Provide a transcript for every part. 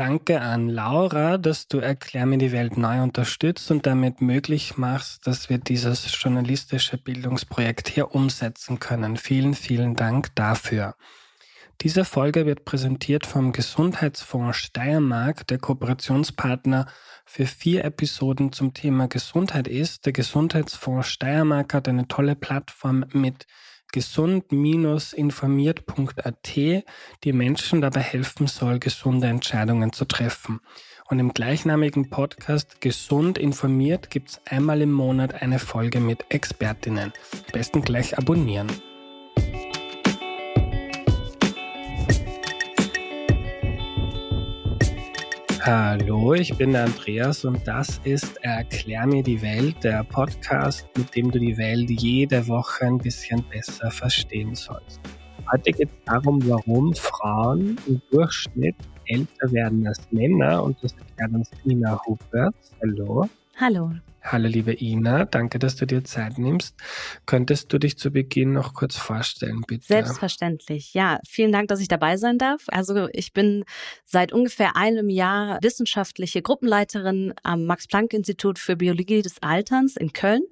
Danke an Laura, dass du Erklär mir die Welt neu unterstützt und damit möglich machst, dass wir dieses journalistische Bildungsprojekt hier umsetzen können. Vielen, vielen Dank dafür. Diese Folge wird präsentiert vom Gesundheitsfonds Steiermark, der Kooperationspartner für vier Episoden zum Thema Gesundheit ist. Der Gesundheitsfonds Steiermark hat eine tolle Plattform mit gesund-informiert.at, die Menschen dabei helfen soll, gesunde Entscheidungen zu treffen. Und im gleichnamigen Podcast Gesund informiert gibt es einmal im Monat eine Folge mit Expertinnen. Am besten gleich abonnieren. Hallo, ich bin Andreas und das ist Erklär mir die Welt, der Podcast, mit dem du die Welt jede Woche ein bisschen besser verstehen sollst. Heute geht es darum, warum Frauen im Durchschnitt älter werden als Männer und das erklärt uns Ina Huberts. Hallo. Hallo. Hallo liebe Ina, danke, dass du dir Zeit nimmst. Könntest du dich zu Beginn noch kurz vorstellen, bitte? Selbstverständlich. Ja, vielen Dank, dass ich dabei sein darf. Also ich bin seit ungefähr einem Jahr wissenschaftliche Gruppenleiterin am Max-Planck-Institut für Biologie des Alterns in Köln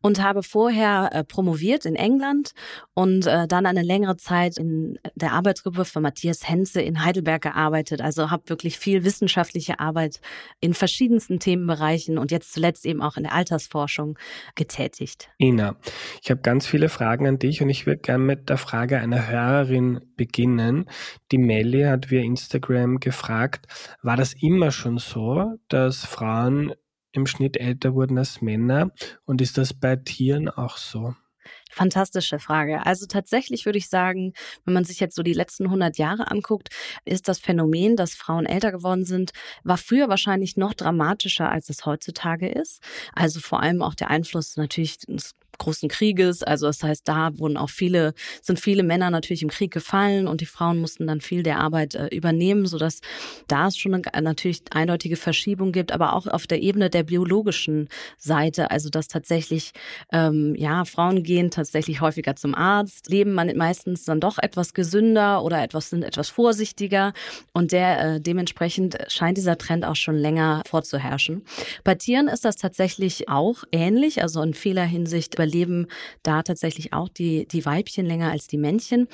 und habe vorher äh, promoviert in England und äh, dann eine längere Zeit in der Arbeitsgruppe von Matthias Henze in Heidelberg gearbeitet. Also habe wirklich viel wissenschaftliche Arbeit in verschiedensten Themenbereichen und jetzt zuletzt eben auch in der Altersforschung getätigt. Ina, ich habe ganz viele Fragen an dich und ich würde gerne mit der Frage einer Hörerin beginnen. Die Melly hat via Instagram gefragt, war das immer schon so, dass Frauen im Schnitt älter wurden als Männer. Und ist das bei Tieren auch so? Fantastische Frage. Also tatsächlich würde ich sagen, wenn man sich jetzt so die letzten 100 Jahre anguckt, ist das Phänomen, dass Frauen älter geworden sind, war früher wahrscheinlich noch dramatischer, als es heutzutage ist. Also vor allem auch der Einfluss natürlich des großen Krieges. Also das heißt, da wurden auch viele, sind viele Männer natürlich im Krieg gefallen und die Frauen mussten dann viel der Arbeit äh, übernehmen, sodass da es schon eine, natürlich eindeutige Verschiebung gibt, aber auch auf der Ebene der biologischen Seite, also dass tatsächlich ähm, ja Frauen gehen tatsächlich häufiger zum Arzt, leben man meistens dann doch etwas gesünder oder etwas sind etwas vorsichtiger und der äh, dementsprechend scheint dieser Trend auch schon länger vorzuherrschen. Bei Tieren ist das tatsächlich auch ähnlich, also in vieler Hinsicht überleben da tatsächlich auch die die Weibchen länger als die Männchen.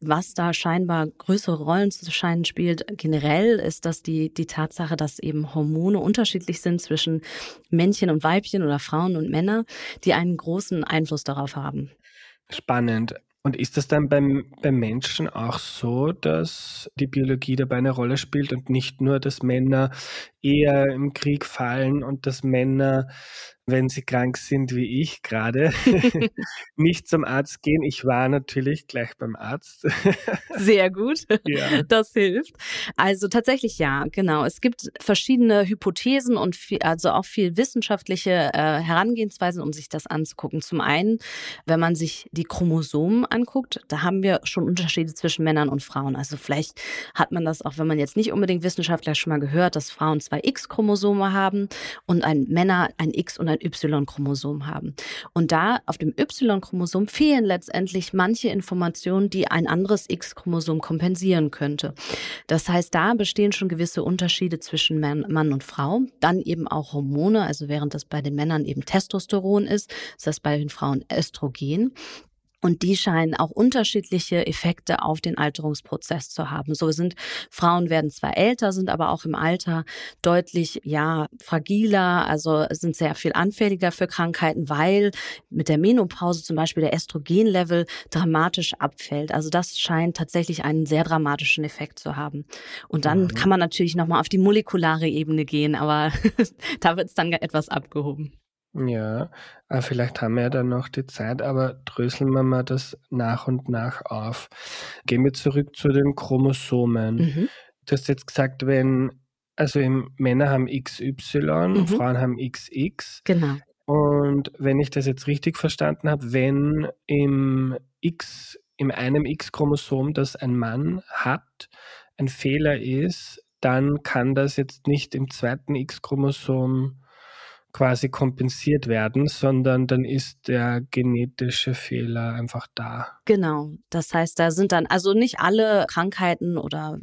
Was da scheinbar größere Rollen zu scheinen spielt generell ist, dass die die Tatsache, dass eben Hormone unterschiedlich sind zwischen Männchen und Weibchen oder Frauen und Männer, die einen großen Einfluss darauf haben. Spannend. Und ist das dann beim, beim Menschen auch so, dass die Biologie dabei eine Rolle spielt und nicht nur, dass Männer eher im Krieg fallen und dass Männer wenn sie krank sind wie ich gerade, nicht zum Arzt gehen. Ich war natürlich gleich beim Arzt. Sehr gut. Ja. Das hilft. Also tatsächlich ja, genau. Es gibt verschiedene Hypothesen und viel, also auch viel wissenschaftliche äh, Herangehensweisen, um sich das anzugucken. Zum einen, wenn man sich die Chromosomen anguckt, da haben wir schon Unterschiede zwischen Männern und Frauen. Also vielleicht hat man das auch, wenn man jetzt nicht unbedingt Wissenschaftler schon mal gehört, dass Frauen zwei X-Chromosome haben und ein Männer ein X und ein Y-Chromosom haben. Und da auf dem Y-Chromosom fehlen letztendlich manche Informationen, die ein anderes X-Chromosom kompensieren könnte. Das heißt, da bestehen schon gewisse Unterschiede zwischen Mann und Frau. Dann eben auch Hormone, also während das bei den Männern eben Testosteron ist, ist das bei den Frauen Östrogen. Und die scheinen auch unterschiedliche Effekte auf den Alterungsprozess zu haben. So sind Frauen werden zwar älter, sind aber auch im Alter deutlich, ja, fragiler, also sind sehr viel anfälliger für Krankheiten, weil mit der Menopause zum Beispiel der Östrogenlevel dramatisch abfällt. Also das scheint tatsächlich einen sehr dramatischen Effekt zu haben. Und dann mhm. kann man natürlich nochmal auf die molekulare Ebene gehen, aber da wird es dann etwas abgehoben. Ja, äh, vielleicht haben wir ja dann noch die Zeit, aber dröseln wir mal das nach und nach auf. Gehen wir zurück zu den Chromosomen. Mhm. Du hast jetzt gesagt, wenn, also Männer haben XY, mhm. Frauen haben XX. Genau. Und wenn ich das jetzt richtig verstanden habe, wenn im X, in einem X-Chromosom, das ein Mann hat, ein Fehler ist, dann kann das jetzt nicht im zweiten X-Chromosom quasi kompensiert werden, sondern dann ist der genetische Fehler einfach da. Genau. Das heißt, da sind dann also nicht alle Krankheiten oder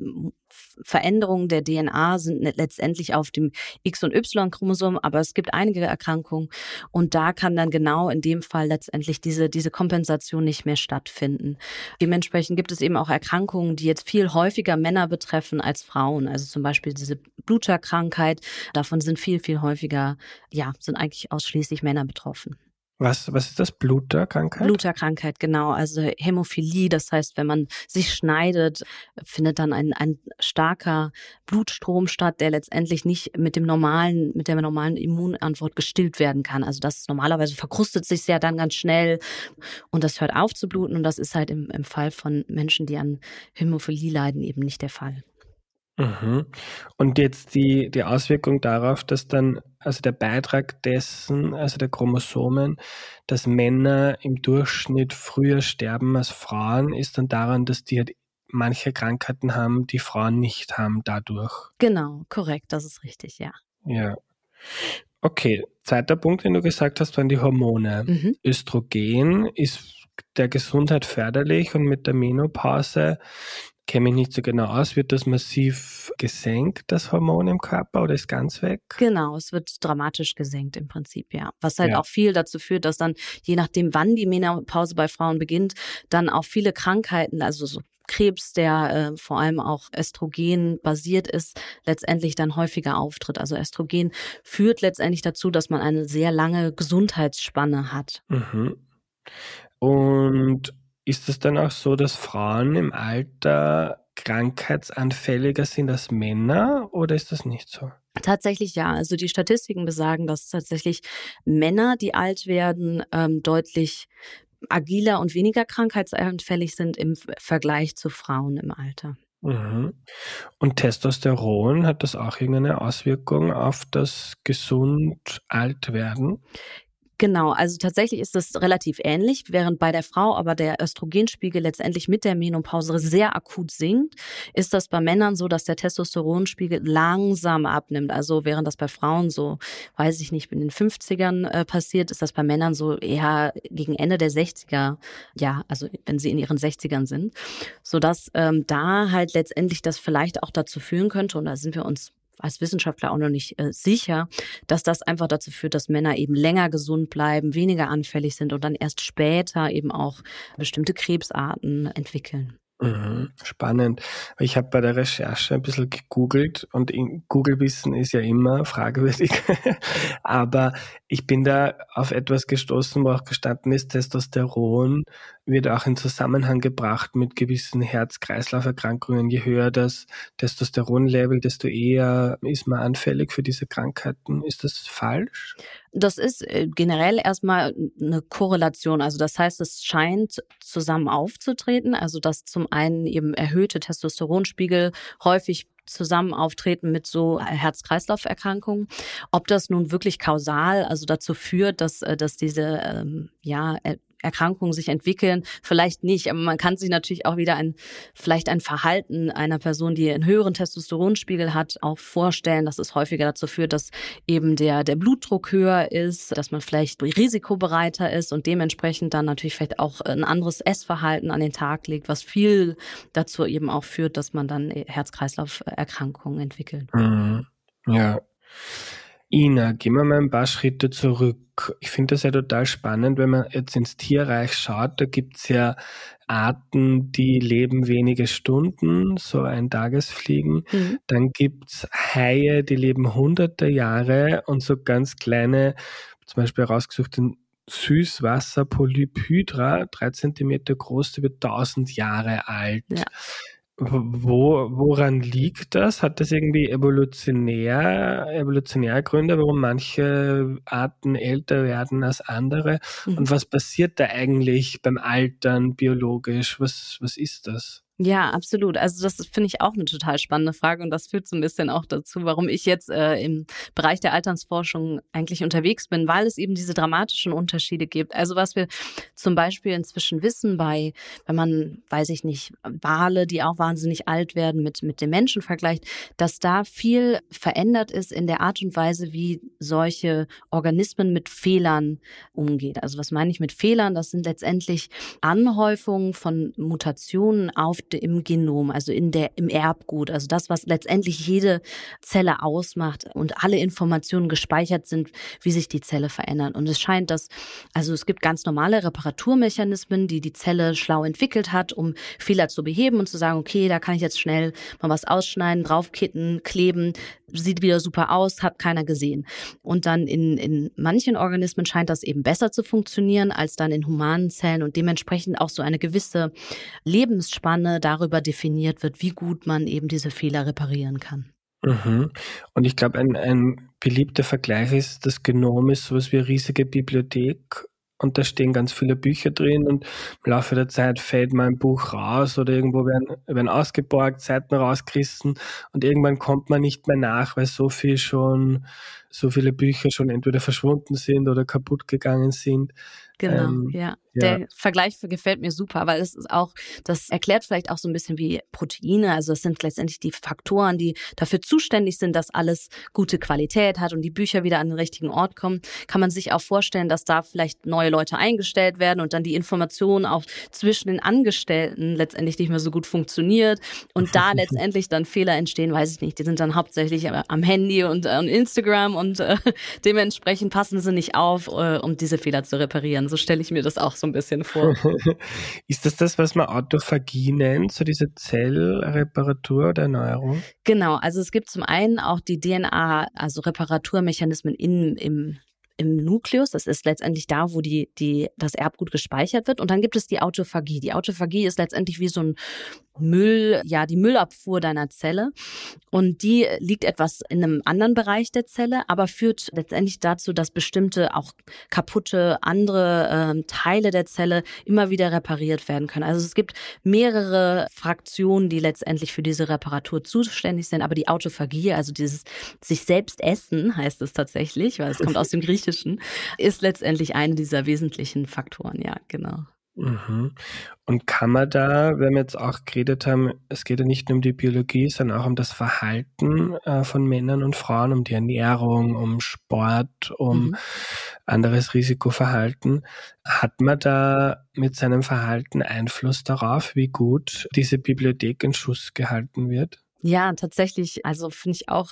Veränderungen der DNA sind letztendlich auf dem X- und Y-Chromosom, aber es gibt einige Erkrankungen und da kann dann genau in dem Fall letztendlich diese, diese Kompensation nicht mehr stattfinden. Dementsprechend gibt es eben auch Erkrankungen, die jetzt viel häufiger Männer betreffen als Frauen. Also zum Beispiel diese Bluterkrankheit, davon sind viel, viel häufiger, ja, sind eigentlich ausschließlich Männer betroffen. Was, was ist das? Bluterkrankheit? Bluterkrankheit, genau. Also Hämophilie, das heißt, wenn man sich schneidet, findet dann ein, ein starker Blutstrom statt, der letztendlich nicht mit dem normalen, mit der normalen Immunantwort gestillt werden kann. Also das normalerweise verkrustet sich ja dann ganz schnell und das hört auf zu bluten und das ist halt im, im Fall von Menschen, die an Hämophilie leiden, eben nicht der Fall. Mhm. Und jetzt die, die Auswirkung darauf, dass dann, also der Beitrag dessen, also der Chromosomen, dass Männer im Durchschnitt früher sterben als Frauen, ist dann daran, dass die halt manche Krankheiten haben, die Frauen nicht haben dadurch. Genau, korrekt, das ist richtig, ja. Ja. Okay, zweiter Punkt, den du gesagt hast, waren die Hormone. Mhm. Östrogen ist der Gesundheit förderlich und mit der Menopause kenne mich nicht so genau aus. Wird das massiv gesenkt, das Hormon im Körper, oder ist ganz weg? Genau, es wird dramatisch gesenkt im Prinzip, ja. Was halt ja. auch viel dazu führt, dass dann, je nachdem, wann die Menopause bei Frauen beginnt, dann auch viele Krankheiten, also so Krebs, der äh, vor allem auch Östrogen basiert ist, letztendlich dann häufiger auftritt. Also Östrogen führt letztendlich dazu, dass man eine sehr lange Gesundheitsspanne hat. Mhm. Und ist es dann auch so, dass Frauen im Alter krankheitsanfälliger sind als Männer oder ist das nicht so? Tatsächlich ja. Also die Statistiken besagen, dass tatsächlich Männer, die alt werden, ähm, deutlich agiler und weniger krankheitsanfällig sind im Vergleich zu Frauen im Alter. Mhm. Und Testosteron, hat das auch irgendeine Auswirkung auf das gesund alt werden? Genau, also tatsächlich ist das relativ ähnlich, während bei der Frau aber der Östrogenspiegel letztendlich mit der Menopause sehr akut sinkt, ist das bei Männern so, dass der Testosteronspiegel langsam abnimmt. Also während das bei Frauen so, weiß ich nicht, in den 50ern äh, passiert, ist das bei Männern so eher gegen Ende der 60er, ja, also wenn sie in ihren 60ern sind, sodass ähm, da halt letztendlich das vielleicht auch dazu führen könnte, und da sind wir uns als Wissenschaftler auch noch nicht äh, sicher, dass das einfach dazu führt, dass Männer eben länger gesund bleiben, weniger anfällig sind und dann erst später eben auch bestimmte Krebsarten entwickeln. Mhm, spannend. Ich habe bei der Recherche ein bisschen gegoogelt und Google-Wissen ist ja immer fragwürdig. Aber ich bin da auf etwas gestoßen, wo auch gestanden ist, Testosteron wird auch in Zusammenhang gebracht mit gewissen Herz-Kreislauf-Erkrankungen. Je höher das Testosteronlevel, desto eher ist man anfällig für diese Krankheiten. Ist das falsch? Das ist äh, generell erstmal eine Korrelation. Also das heißt, es scheint zusammen aufzutreten. Also dass zum einen eben erhöhte Testosteronspiegel häufig zusammen auftreten mit so Herz-Kreislauf-Erkrankungen. Ob das nun wirklich kausal, also dazu führt, dass, äh, dass diese ähm, ja, Erkrankungen sich entwickeln, vielleicht nicht, aber man kann sich natürlich auch wieder ein, vielleicht ein Verhalten einer Person, die einen höheren Testosteronspiegel hat, auch vorstellen, dass es häufiger dazu führt, dass eben der, der Blutdruck höher ist, dass man vielleicht risikobereiter ist und dementsprechend dann natürlich vielleicht auch ein anderes Essverhalten an den Tag legt, was viel dazu eben auch führt, dass man dann Herz-Kreislauf-Erkrankungen entwickelt. Mhm. Ja. Ina, gehen wir mal ein paar Schritte zurück. Ich finde das ja total spannend, wenn man jetzt ins Tierreich schaut. Da gibt's ja Arten, die leben wenige Stunden, so ein Tagesfliegen. Mhm. Dann gibt's Haie, die leben hunderte Jahre und so ganz kleine, zum Beispiel rausgesucht, den Süßwasserpolyp-Hydra, drei Zentimeter groß, der wird tausend Jahre alt. Ja. Wo, woran liegt das? Hat das irgendwie evolutionär, evolutionäre Gründe, warum manche Arten älter werden als andere? Mhm. Und was passiert da eigentlich beim Altern biologisch? Was, was ist das? Ja, absolut. Also das finde ich auch eine total spannende Frage und das führt so ein bisschen auch dazu, warum ich jetzt äh, im Bereich der Alternsforschung eigentlich unterwegs bin, weil es eben diese dramatischen Unterschiede gibt. Also was wir zum Beispiel inzwischen wissen bei, wenn man, weiß ich nicht, Wale, die auch wahnsinnig alt werden, mit, mit den Menschen vergleicht, dass da viel verändert ist in der Art und Weise, wie solche Organismen mit Fehlern umgeht. Also was meine ich mit Fehlern? Das sind letztendlich Anhäufungen von Mutationen auf Defekte im Genom, also in der, im Erbgut, also das, was letztendlich jede Zelle ausmacht und alle Informationen gespeichert sind, wie sich die Zelle verändert. Und es scheint, dass, also es gibt ganz normale Reparaturmechanismen, die die Zelle schlau entwickelt hat, um Fehler zu beheben und zu sagen, okay, da kann ich jetzt schnell mal was ausschneiden, draufkitten, kleben, sieht wieder super aus, hat keiner gesehen. Und dann in, in manchen Organismen scheint das eben besser zu funktionieren als dann in humanen Zellen und dementsprechend auch so eine gewisse Lebensspanne darüber definiert wird, wie gut man eben diese Fehler reparieren kann. Mhm. Und ich glaube, ein, ein beliebter Vergleich ist, das Genom ist sowas wie eine riesige Bibliothek und da stehen ganz viele Bücher drin und im Laufe der Zeit fällt mal ein Buch raus oder irgendwo werden, werden ausgeborgt, Seiten rausgerissen und irgendwann kommt man nicht mehr nach, weil so viel schon, so viele Bücher schon entweder verschwunden sind oder kaputt gegangen sind. Genau, ähm, ja. Ja. Der Vergleich gefällt mir super, weil es ist auch, das erklärt vielleicht auch so ein bisschen wie Proteine. Also es sind letztendlich die Faktoren, die dafür zuständig sind, dass alles gute Qualität hat und die Bücher wieder an den richtigen Ort kommen. Kann man sich auch vorstellen, dass da vielleicht neue Leute eingestellt werden und dann die Information auch zwischen den Angestellten letztendlich nicht mehr so gut funktioniert und da letztendlich dann Fehler entstehen, weiß ich nicht. Die sind dann hauptsächlich am Handy und äh, Instagram und äh, dementsprechend passen sie nicht auf, äh, um diese Fehler zu reparieren. So stelle ich mir das auch so ein bisschen vor. Ist das das, was man Autophagie nennt, so diese Zellreparatur oder Erneuerung? Genau, also es gibt zum einen auch die DNA, also Reparaturmechanismen in, im im Nukleus. Das ist letztendlich da, wo die, die, das Erbgut gespeichert wird. Und dann gibt es die Autophagie. Die Autophagie ist letztendlich wie so ein Müll, ja, die Müllabfuhr deiner Zelle. Und die liegt etwas in einem anderen Bereich der Zelle, aber führt letztendlich dazu, dass bestimmte auch kaputte andere äh, Teile der Zelle immer wieder repariert werden können. Also es gibt mehrere Fraktionen, die letztendlich für diese Reparatur zuständig sind, aber die Autophagie, also dieses sich selbst essen, heißt es tatsächlich, weil es kommt aus dem Griechischen, ist letztendlich eine dieser wesentlichen Faktoren, ja, genau. Mhm. Und kann man da, wenn wir jetzt auch geredet haben, es geht ja nicht nur um die Biologie, sondern auch um das Verhalten äh, von Männern und Frauen, um die Ernährung, um Sport, um mhm. anderes Risikoverhalten. Hat man da mit seinem Verhalten Einfluss darauf, wie gut diese Bibliothek in Schuss gehalten wird? Ja, tatsächlich. Also finde ich auch,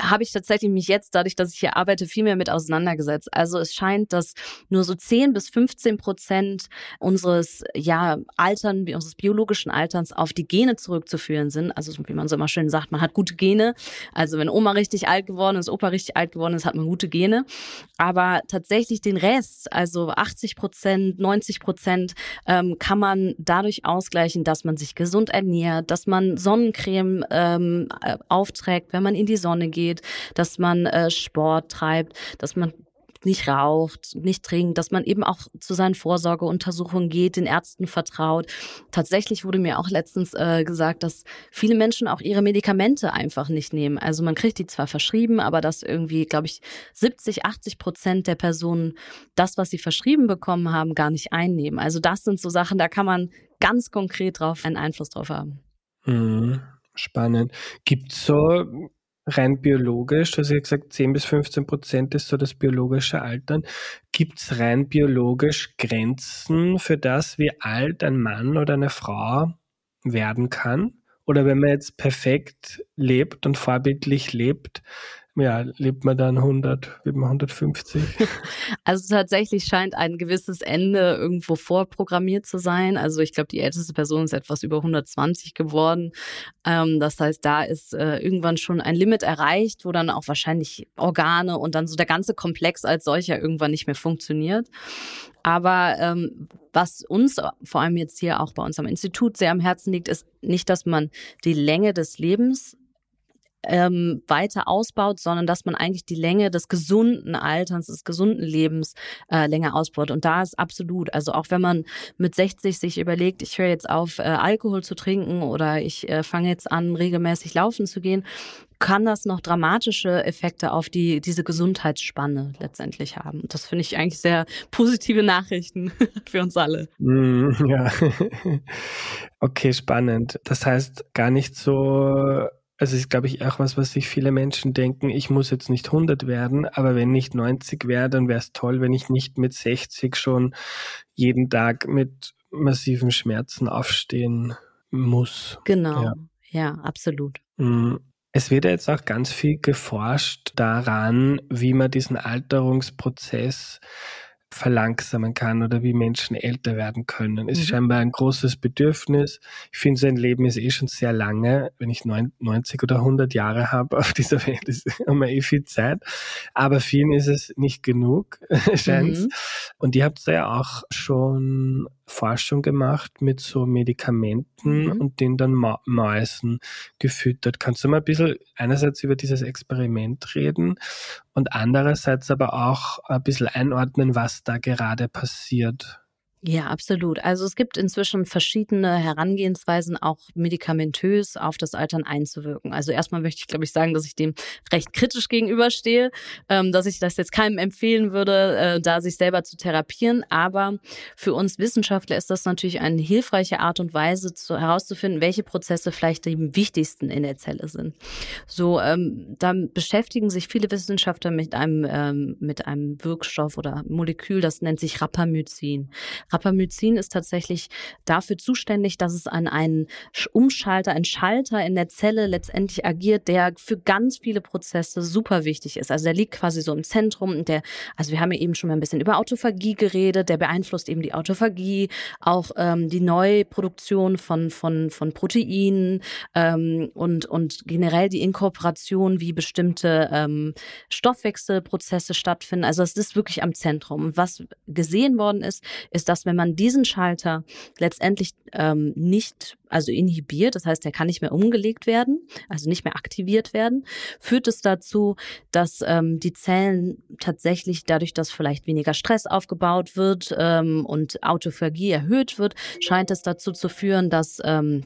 habe ich tatsächlich mich jetzt, dadurch, dass ich hier arbeite, viel mehr mit auseinandergesetzt. Also es scheint, dass nur so 10 bis 15 Prozent unseres, ja, Altern, unseres biologischen Alterns auf die Gene zurückzuführen sind. Also wie man so immer schön sagt, man hat gute Gene. Also wenn Oma richtig alt geworden ist, Opa richtig alt geworden ist, hat man gute Gene. Aber tatsächlich den Rest, also 80 Prozent, 90 Prozent, ähm, kann man dadurch ausgleichen, dass man sich gesund ernährt, dass man Sonnencreme äh, ähm, äh, aufträgt, wenn man in die Sonne geht, dass man äh, Sport treibt, dass man nicht raucht, nicht trinkt, dass man eben auch zu seinen Vorsorgeuntersuchungen geht, den Ärzten vertraut. Tatsächlich wurde mir auch letztens äh, gesagt, dass viele Menschen auch ihre Medikamente einfach nicht nehmen. Also man kriegt die zwar verschrieben, aber dass irgendwie, glaube ich, 70, 80 Prozent der Personen das, was sie verschrieben bekommen haben, gar nicht einnehmen. Also das sind so Sachen, da kann man ganz konkret drauf einen Einfluss drauf haben. Mhm. Spannend. Gibt es so rein biologisch, also ich gesagt, 10 bis 15 Prozent ist so das biologische Altern. Gibt es rein biologisch Grenzen für das, wie alt ein Mann oder eine Frau werden kann? Oder wenn man jetzt perfekt lebt und vorbildlich lebt, ja, lebt man dann 100, wird man 150? Also tatsächlich scheint ein gewisses Ende irgendwo vorprogrammiert zu sein. Also ich glaube, die älteste Person ist etwas über 120 geworden. Ähm, das heißt, da ist äh, irgendwann schon ein Limit erreicht, wo dann auch wahrscheinlich Organe und dann so der ganze Komplex als solcher irgendwann nicht mehr funktioniert. Aber ähm, was uns vor allem jetzt hier auch bei uns am Institut sehr am Herzen liegt, ist nicht, dass man die Länge des Lebens ähm, weiter ausbaut, sondern dass man eigentlich die Länge des gesunden Alterns, des gesunden Lebens äh, länger ausbaut. Und da ist absolut, also auch wenn man mit 60 sich überlegt, ich höre jetzt auf, äh, Alkohol zu trinken oder ich äh, fange jetzt an, regelmäßig laufen zu gehen, kann das noch dramatische Effekte auf die, diese Gesundheitsspanne letztendlich haben. Das finde ich eigentlich sehr positive Nachrichten für uns alle. Mm, ja. okay, spannend. Das heißt, gar nicht so also ist, glaube ich, auch was, was sich viele Menschen denken, ich muss jetzt nicht 100 werden, aber wenn ich 90 wäre, dann wäre es toll, wenn ich nicht mit 60 schon jeden Tag mit massiven Schmerzen aufstehen muss. Genau, ja, ja absolut. Mm, es wird jetzt auch ganz viel geforscht daran, wie man diesen Alterungsprozess verlangsamen kann oder wie Menschen älter werden können. Ist mhm. scheinbar ein großes Bedürfnis. Ich finde, sein Leben ist eh schon sehr lange. Wenn ich 90 oder 100 Jahre habe auf dieser Welt, ist immer eh viel Zeit. Aber vielen ist es nicht genug, scheint mhm. Und ihr habt da ja auch schon Forschung gemacht mit so Medikamenten mhm. und den dann Ma Mäusen gefüttert. Kannst du mal ein bisschen einerseits über dieses Experiment reden und andererseits aber auch ein bisschen einordnen, was da gerade passiert? Ja, absolut. Also es gibt inzwischen verschiedene Herangehensweisen, auch medikamentös auf das Altern einzuwirken. Also erstmal möchte ich, glaube ich, sagen, dass ich dem recht kritisch gegenüberstehe, ähm, dass ich das jetzt keinem empfehlen würde, äh, da sich selber zu therapieren. Aber für uns Wissenschaftler ist das natürlich eine hilfreiche Art und Weise, zu, herauszufinden, welche Prozesse vielleicht die wichtigsten in der Zelle sind. So, ähm, dann beschäftigen sich viele Wissenschaftler mit einem, ähm, mit einem Wirkstoff oder Molekül, das nennt sich Rapamycin. Rapamycin ist tatsächlich dafür zuständig, dass es an einen Umschalter, einen Schalter in der Zelle letztendlich agiert, der für ganz viele Prozesse super wichtig ist. Also der liegt quasi so im Zentrum und der, also wir haben ja eben schon mal ein bisschen über Autophagie geredet, der beeinflusst eben die Autophagie, auch ähm, die Neuproduktion von, von, von Proteinen ähm, und, und generell die Inkorporation, wie bestimmte ähm, Stoffwechselprozesse stattfinden. Also es ist wirklich am Zentrum. Was gesehen worden ist, ist, dass wenn man diesen Schalter letztendlich ähm, nicht, also inhibiert, das heißt, er kann nicht mehr umgelegt werden, also nicht mehr aktiviert werden, führt es dazu, dass ähm, die Zellen tatsächlich dadurch, dass vielleicht weniger Stress aufgebaut wird ähm, und Autophagie erhöht wird, scheint es dazu zu führen, dass ähm,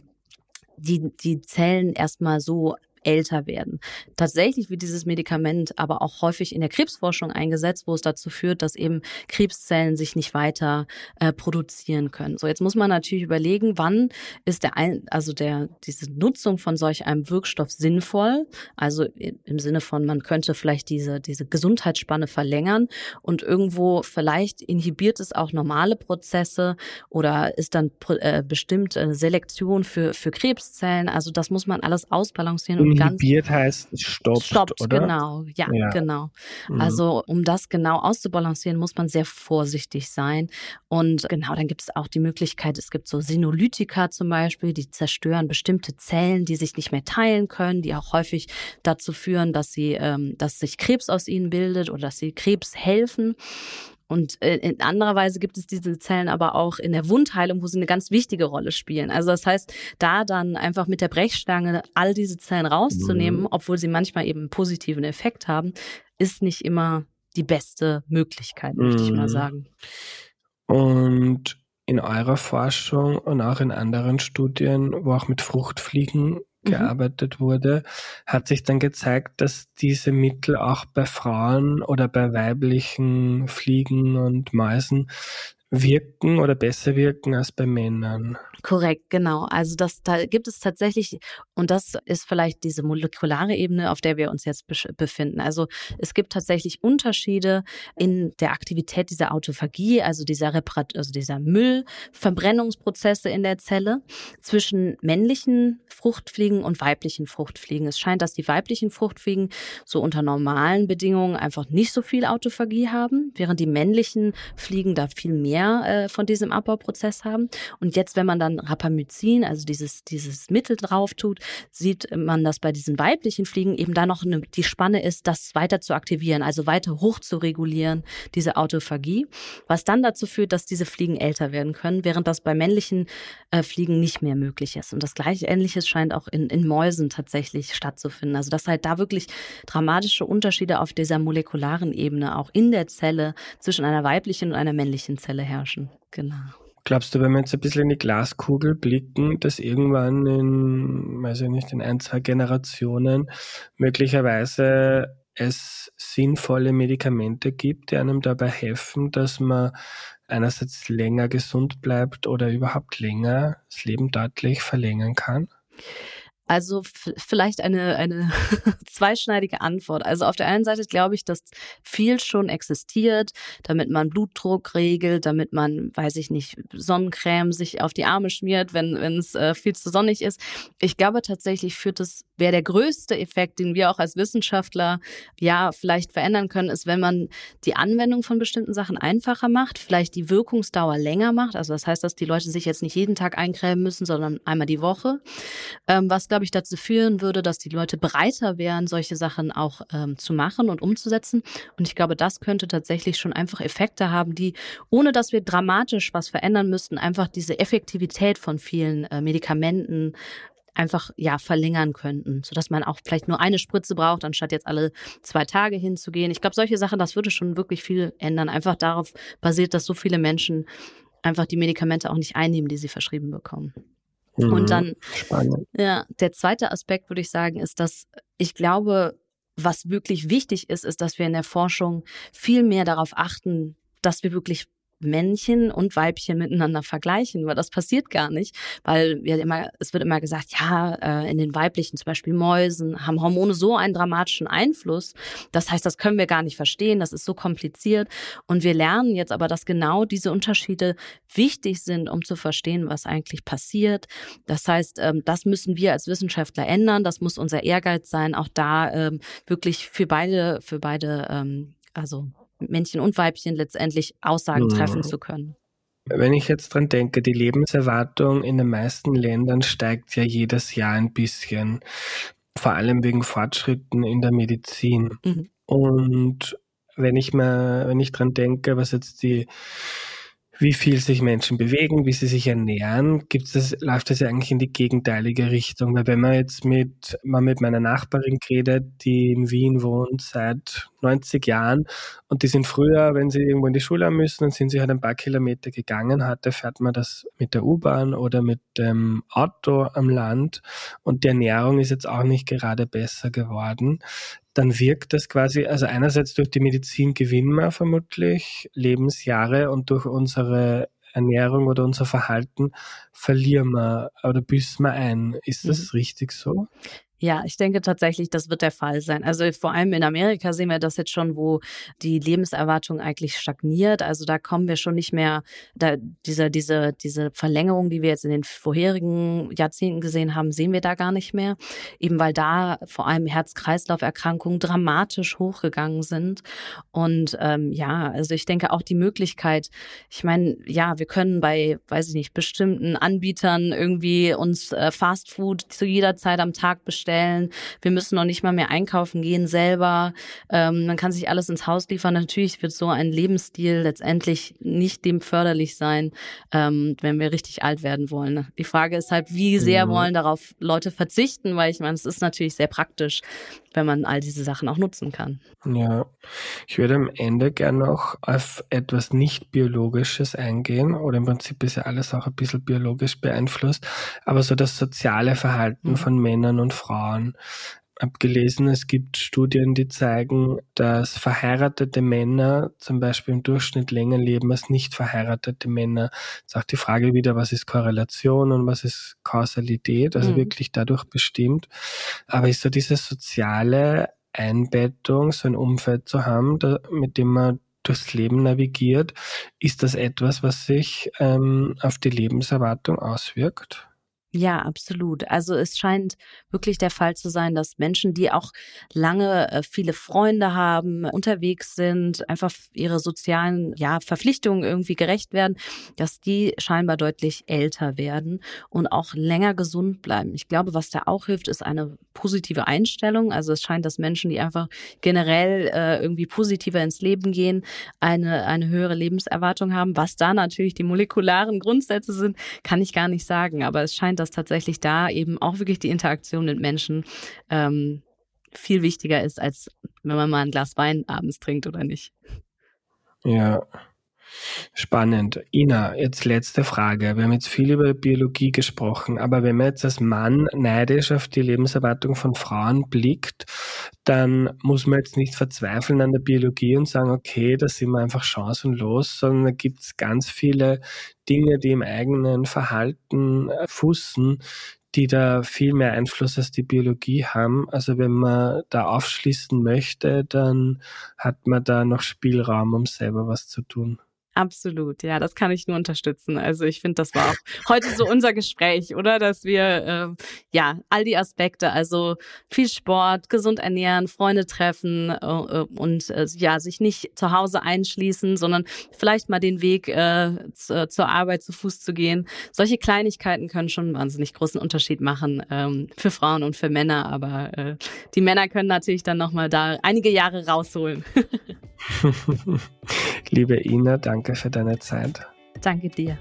die, die Zellen erstmal so älter werden. Tatsächlich wird dieses Medikament aber auch häufig in der Krebsforschung eingesetzt, wo es dazu führt, dass eben Krebszellen sich nicht weiter äh, produzieren können. So, jetzt muss man natürlich überlegen, wann ist der ein, also der, diese Nutzung von solch einem Wirkstoff sinnvoll? Also im Sinne von, man könnte vielleicht diese, diese Gesundheitsspanne verlängern und irgendwo vielleicht inhibiert es auch normale Prozesse oder ist dann äh, bestimmt Selektion für, für Krebszellen. Also das muss man alles ausbalancieren und Inhibiert heißt stoppt, stoppt oder? genau. Ja, ja. genau. Mhm. Also um das genau auszubalancieren, muss man sehr vorsichtig sein. Und genau, dann gibt es auch die Möglichkeit, es gibt so Senolytika zum Beispiel, die zerstören bestimmte Zellen, die sich nicht mehr teilen können, die auch häufig dazu führen, dass sie, ähm, dass sich Krebs aus ihnen bildet oder dass sie Krebs helfen. Und äh, in anderer Weise gibt es diese Zellen aber auch in der Wundheilung, wo sie eine ganz wichtige Rolle spielen. Also das heißt, da dann einfach mit der Brechstange all diese Zellen rauszunehmen, mhm. obwohl sie manchmal eben einen positiven Effekt haben, ist nicht immer die beste Möglichkeit, möchte mhm. ich mal mhm. sagen. Und in eurer Forschung und auch in anderen Studien, wo auch mit Fruchtfliegen Mhm. gearbeitet wurde, hat sich dann gezeigt, dass diese Mittel auch bei Frauen oder bei weiblichen Fliegen und Mäusen wirken oder besser wirken als bei Männern. Korrekt, genau. Also das, da gibt es tatsächlich, und das ist vielleicht diese molekulare Ebene, auf der wir uns jetzt befinden. Also es gibt tatsächlich Unterschiede in der Aktivität dieser Autophagie, also dieser Reparat also dieser Müllverbrennungsprozesse in der Zelle zwischen männlichen Fruchtfliegen und weiblichen Fruchtfliegen. Es scheint, dass die weiblichen Fruchtfliegen so unter normalen Bedingungen einfach nicht so viel Autophagie haben, während die männlichen Fliegen da viel mehr äh, von diesem Abbauprozess haben. Und jetzt, wenn man dann Rapamycin, also dieses, dieses Mittel drauf tut, sieht man, dass bei diesen weiblichen Fliegen eben da noch eine, die Spanne ist, das weiter zu aktivieren, also weiter hoch zu regulieren, diese Autophagie, was dann dazu führt, dass diese Fliegen älter werden können, während das bei männlichen äh, Fliegen nicht mehr möglich ist. Und das gleiche Ähnliches scheint auch in, in Mäusen tatsächlich stattzufinden. Also dass halt da wirklich dramatische Unterschiede auf dieser molekularen Ebene auch in der Zelle zwischen einer weiblichen und einer männlichen Zelle herrschen. Genau. Glaubst du, wenn wir jetzt ein bisschen in die Glaskugel blicken, dass irgendwann in, weiß ich nicht, in ein, zwei Generationen möglicherweise es sinnvolle Medikamente gibt, die einem dabei helfen, dass man einerseits länger gesund bleibt oder überhaupt länger das Leben deutlich verlängern kann? Also vielleicht eine, eine zweischneidige Antwort. Also auf der einen Seite glaube ich, dass viel schon existiert, damit man Blutdruck regelt, damit man, weiß ich nicht, Sonnencreme sich auf die Arme schmiert, wenn es äh, viel zu sonnig ist. Ich glaube tatsächlich führt es, wäre der größte Effekt, den wir auch als Wissenschaftler ja vielleicht verändern können, ist, wenn man die Anwendung von bestimmten Sachen einfacher macht, vielleicht die Wirkungsdauer länger macht. Also das heißt, dass die Leute sich jetzt nicht jeden Tag eincremen müssen, sondern einmal die Woche. Ähm, was glaube ich, dazu führen würde, dass die Leute bereiter wären, solche Sachen auch ähm, zu machen und umzusetzen. Und ich glaube, das könnte tatsächlich schon einfach Effekte haben, die, ohne dass wir dramatisch was verändern müssten, einfach diese Effektivität von vielen äh, Medikamenten einfach ja verlängern könnten, sodass man auch vielleicht nur eine Spritze braucht, anstatt jetzt alle zwei Tage hinzugehen. Ich glaube, solche Sachen, das würde schon wirklich viel ändern. Einfach darauf basiert, dass so viele Menschen einfach die Medikamente auch nicht einnehmen, die sie verschrieben bekommen. Mhm. Und dann, Spannend. ja, der zweite Aspekt würde ich sagen, ist, dass ich glaube, was wirklich wichtig ist, ist, dass wir in der Forschung viel mehr darauf achten, dass wir wirklich Männchen und Weibchen miteinander vergleichen, weil das passiert gar nicht, weil wir immer, es wird immer gesagt, ja, äh, in den weiblichen, zum Beispiel Mäusen, haben Hormone so einen dramatischen Einfluss. Das heißt, das können wir gar nicht verstehen, das ist so kompliziert. Und wir lernen jetzt aber, dass genau diese Unterschiede wichtig sind, um zu verstehen, was eigentlich passiert. Das heißt, ähm, das müssen wir als Wissenschaftler ändern. Das muss unser Ehrgeiz sein, auch da ähm, wirklich für beide, für beide, ähm, also Männchen und Weibchen letztendlich Aussagen mhm. treffen zu können. Wenn ich jetzt dran denke, die Lebenserwartung in den meisten Ländern steigt ja jedes Jahr ein bisschen, vor allem wegen Fortschritten in der Medizin. Mhm. Und wenn ich mal, wenn ich dran denke, was jetzt die wie viel sich Menschen bewegen, wie sie sich ernähren, gibt's das, läuft das ja eigentlich in die gegenteilige Richtung. Weil wenn man jetzt mit, mal mit meiner Nachbarin redet, die in Wien wohnt seit 90 Jahren und die sind früher, wenn sie irgendwo in die Schule müssen, dann sind sie halt ein paar Kilometer gegangen. Heute fährt man das mit der U-Bahn oder mit dem Auto am Land und die Ernährung ist jetzt auch nicht gerade besser geworden dann wirkt das quasi, also einerseits durch die Medizin gewinnen wir vermutlich Lebensjahre und durch unsere Ernährung oder unser Verhalten verlieren wir oder büßen wir ein. Ist das mhm. richtig so? Ja, ich denke tatsächlich, das wird der Fall sein. Also vor allem in Amerika sehen wir das jetzt schon, wo die Lebenserwartung eigentlich stagniert. Also da kommen wir schon nicht mehr, da diese, diese, diese Verlängerung, die wir jetzt in den vorherigen Jahrzehnten gesehen haben, sehen wir da gar nicht mehr. Eben weil da vor allem Herz-Kreislauf-Erkrankungen dramatisch hochgegangen sind. Und ähm, ja, also ich denke auch die Möglichkeit, ich meine, ja, wir können bei, weiß ich nicht, bestimmten Anbietern irgendwie uns äh, Fast Food zu jeder Zeit am Tag bestellen bestellen. Wir müssen noch nicht mal mehr einkaufen gehen selber. Ähm, man kann sich alles ins Haus liefern. Natürlich wird so ein Lebensstil letztendlich nicht dem förderlich sein, ähm, wenn wir richtig alt werden wollen. Die Frage ist halt, wie sehr mhm. wollen darauf Leute verzichten, weil ich meine, es ist natürlich sehr praktisch, wenn man all diese Sachen auch nutzen kann. Ja, ich würde am Ende gerne noch auf etwas nicht Biologisches eingehen, oder im Prinzip ist ja alles auch ein bisschen biologisch beeinflusst, aber so das soziale Verhalten mhm. von Männern und Frauen habe gelesen, es gibt Studien, die zeigen, dass verheiratete Männer zum Beispiel im Durchschnitt länger leben als nicht verheiratete Männer. Jetzt ist auch die Frage wieder, was ist Korrelation und was ist Kausalität, also mhm. wirklich dadurch bestimmt. Aber ist so diese soziale Einbettung, so ein Umfeld zu haben, da, mit dem man durchs Leben navigiert, ist das etwas, was sich ähm, auf die Lebenserwartung auswirkt? Ja, absolut. Also es scheint wirklich der Fall zu sein, dass Menschen, die auch lange äh, viele Freunde haben, unterwegs sind, einfach ihre sozialen ja, Verpflichtungen irgendwie gerecht werden, dass die scheinbar deutlich älter werden und auch länger gesund bleiben. Ich glaube, was da auch hilft, ist eine positive Einstellung. Also es scheint, dass Menschen, die einfach generell äh, irgendwie positiver ins Leben gehen, eine, eine höhere Lebenserwartung haben. Was da natürlich die molekularen Grundsätze sind, kann ich gar nicht sagen. Aber es scheint, dass dass tatsächlich da eben auch wirklich die Interaktion mit Menschen ähm, viel wichtiger ist, als wenn man mal ein Glas Wein abends trinkt oder nicht. Ja. Spannend. Ina, jetzt letzte Frage. Wir haben jetzt viel über Biologie gesprochen, aber wenn man jetzt als Mann neidisch auf die Lebenserwartung von Frauen blickt, dann muss man jetzt nicht verzweifeln an der Biologie und sagen, okay, da sind wir einfach chancenlos, sondern da gibt es ganz viele Dinge, die im eigenen Verhalten fußen, die da viel mehr Einfluss als die Biologie haben. Also wenn man da aufschließen möchte, dann hat man da noch Spielraum, um selber was zu tun. Absolut, ja, das kann ich nur unterstützen. Also ich finde, das war auch heute so unser Gespräch, oder? Dass wir äh, ja all die Aspekte, also viel Sport, gesund ernähren, Freunde treffen äh, äh, und äh, ja, sich nicht zu Hause einschließen, sondern vielleicht mal den Weg äh, zu, zur Arbeit zu Fuß zu gehen. Solche Kleinigkeiten können schon einen wahnsinnig großen Unterschied machen ähm, für Frauen und für Männer, aber äh, die Männer können natürlich dann nochmal da einige Jahre rausholen. Liebe Ina, danke für deine Zeit. Danke dir.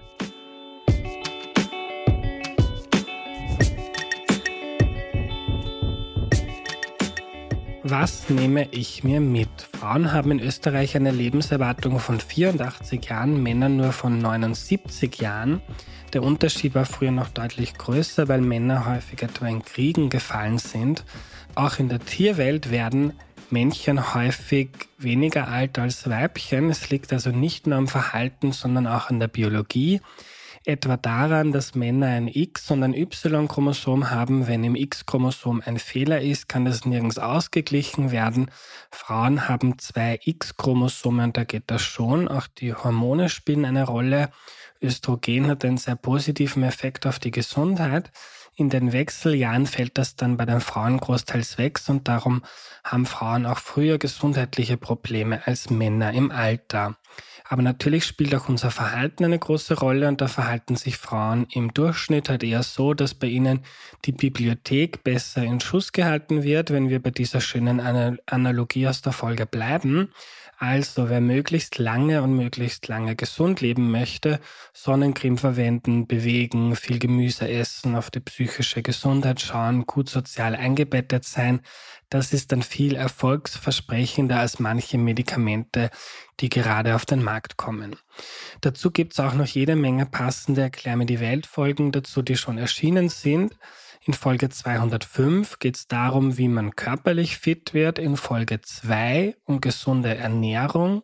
Was nehme ich mir mit? Frauen haben in Österreich eine Lebenserwartung von 84 Jahren, Männer nur von 79 Jahren. Der Unterschied war früher noch deutlich größer, weil Männer häufig etwa in Kriegen gefallen sind. Auch in der Tierwelt werden Männchen häufig weniger alt als Weibchen. Es liegt also nicht nur am Verhalten, sondern auch an der Biologie. Etwa daran, dass Männer ein X- und ein Y-Chromosom haben. Wenn im X-Chromosom ein Fehler ist, kann das nirgends ausgeglichen werden. Frauen haben zwei X-Chromosome und da geht das schon. Auch die Hormone spielen eine Rolle. Östrogen hat einen sehr positiven Effekt auf die Gesundheit. In den Wechseljahren fällt das dann bei den Frauen großteils weg und darum haben Frauen auch früher gesundheitliche Probleme als Männer im Alter. Aber natürlich spielt auch unser Verhalten eine große Rolle und da verhalten sich Frauen im Durchschnitt halt eher so, dass bei ihnen die Bibliothek besser in Schuss gehalten wird, wenn wir bei dieser schönen Analogie aus der Folge bleiben. Also wer möglichst lange und möglichst lange gesund leben möchte, Sonnencreme verwenden, bewegen, viel Gemüse essen, auf die psychische Gesundheit schauen, gut sozial eingebettet sein, das ist dann viel erfolgsversprechender als manche Medikamente, die gerade auf den Markt kommen. Dazu gibt es auch noch jede Menge passende Erklär mir die Welt Folgen dazu, die schon erschienen sind. In Folge 205 geht es darum, wie man körperlich fit wird. In Folge 2 um gesunde Ernährung.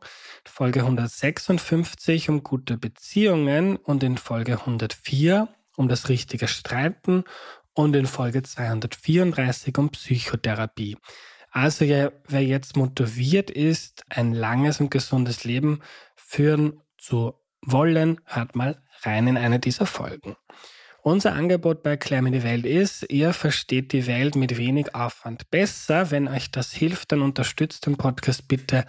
In Folge 156 um gute Beziehungen und in Folge 104 um das richtige Streiten und in Folge 234 um Psychotherapie. Also wer jetzt motiviert ist, ein langes und gesundes Leben führen zu wollen, hört mal rein in eine dieser Folgen. Unser Angebot bei mir die Welt ist, ihr versteht die Welt mit wenig Aufwand besser. Wenn euch das hilft, dann unterstützt den Podcast bitte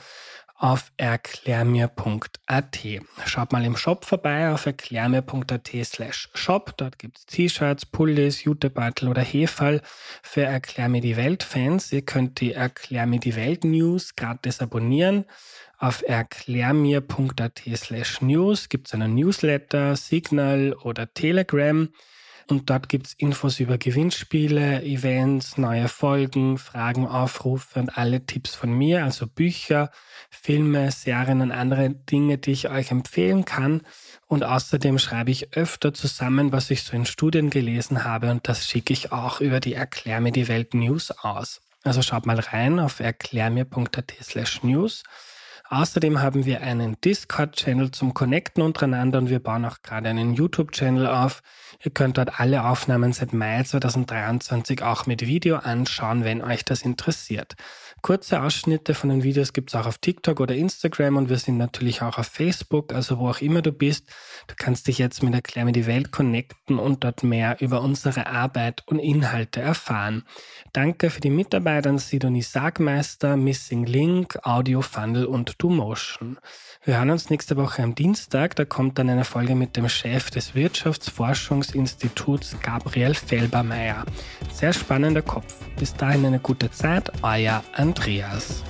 auf erklärmir.at. Schaut mal im Shop vorbei auf erklärmir.at slash shop. Dort gibt es T-Shirts, Pullis, Jutebeutel oder Hefall für Erklär mir die Welt Fans. Ihr könnt die Erklär mir die Welt News gratis abonnieren. Auf erklärmir.at slash news gibt es einen Newsletter, Signal oder Telegram. Und dort gibt es Infos über Gewinnspiele, Events, neue Folgen, Fragen, Aufrufe und alle Tipps von mir, also Bücher, Filme, Serien und andere Dinge, die ich euch empfehlen kann. Und außerdem schreibe ich öfter zusammen, was ich so in Studien gelesen habe und das schicke ich auch über die Erklär mir die Welt News aus. Also schaut mal rein auf erklärmir.at slash news. Außerdem haben wir einen Discord-Channel zum Connecten untereinander und wir bauen auch gerade einen YouTube-Channel auf. Ihr könnt dort alle Aufnahmen seit Mai 2023 auch mit Video anschauen, wenn euch das interessiert. Kurze Ausschnitte von den Videos gibt es auch auf TikTok oder Instagram und wir sind natürlich auch auf Facebook, also wo auch immer du bist. Du kannst dich jetzt mit Erklär die Welt connecten und dort mehr über unsere Arbeit und Inhalte erfahren. Danke für die Mitarbeit an Sidonie Sagmeister, Missing Link, Audio Funnel und DoMotion. Wir hören uns nächste Woche am Dienstag. Da kommt dann eine Folge mit dem Chef des Wirtschaftsforschungsinstituts Gabriel Felbermeier. Sehr spannender Kopf. Bis dahin eine gute Zeit. Euer Andreas.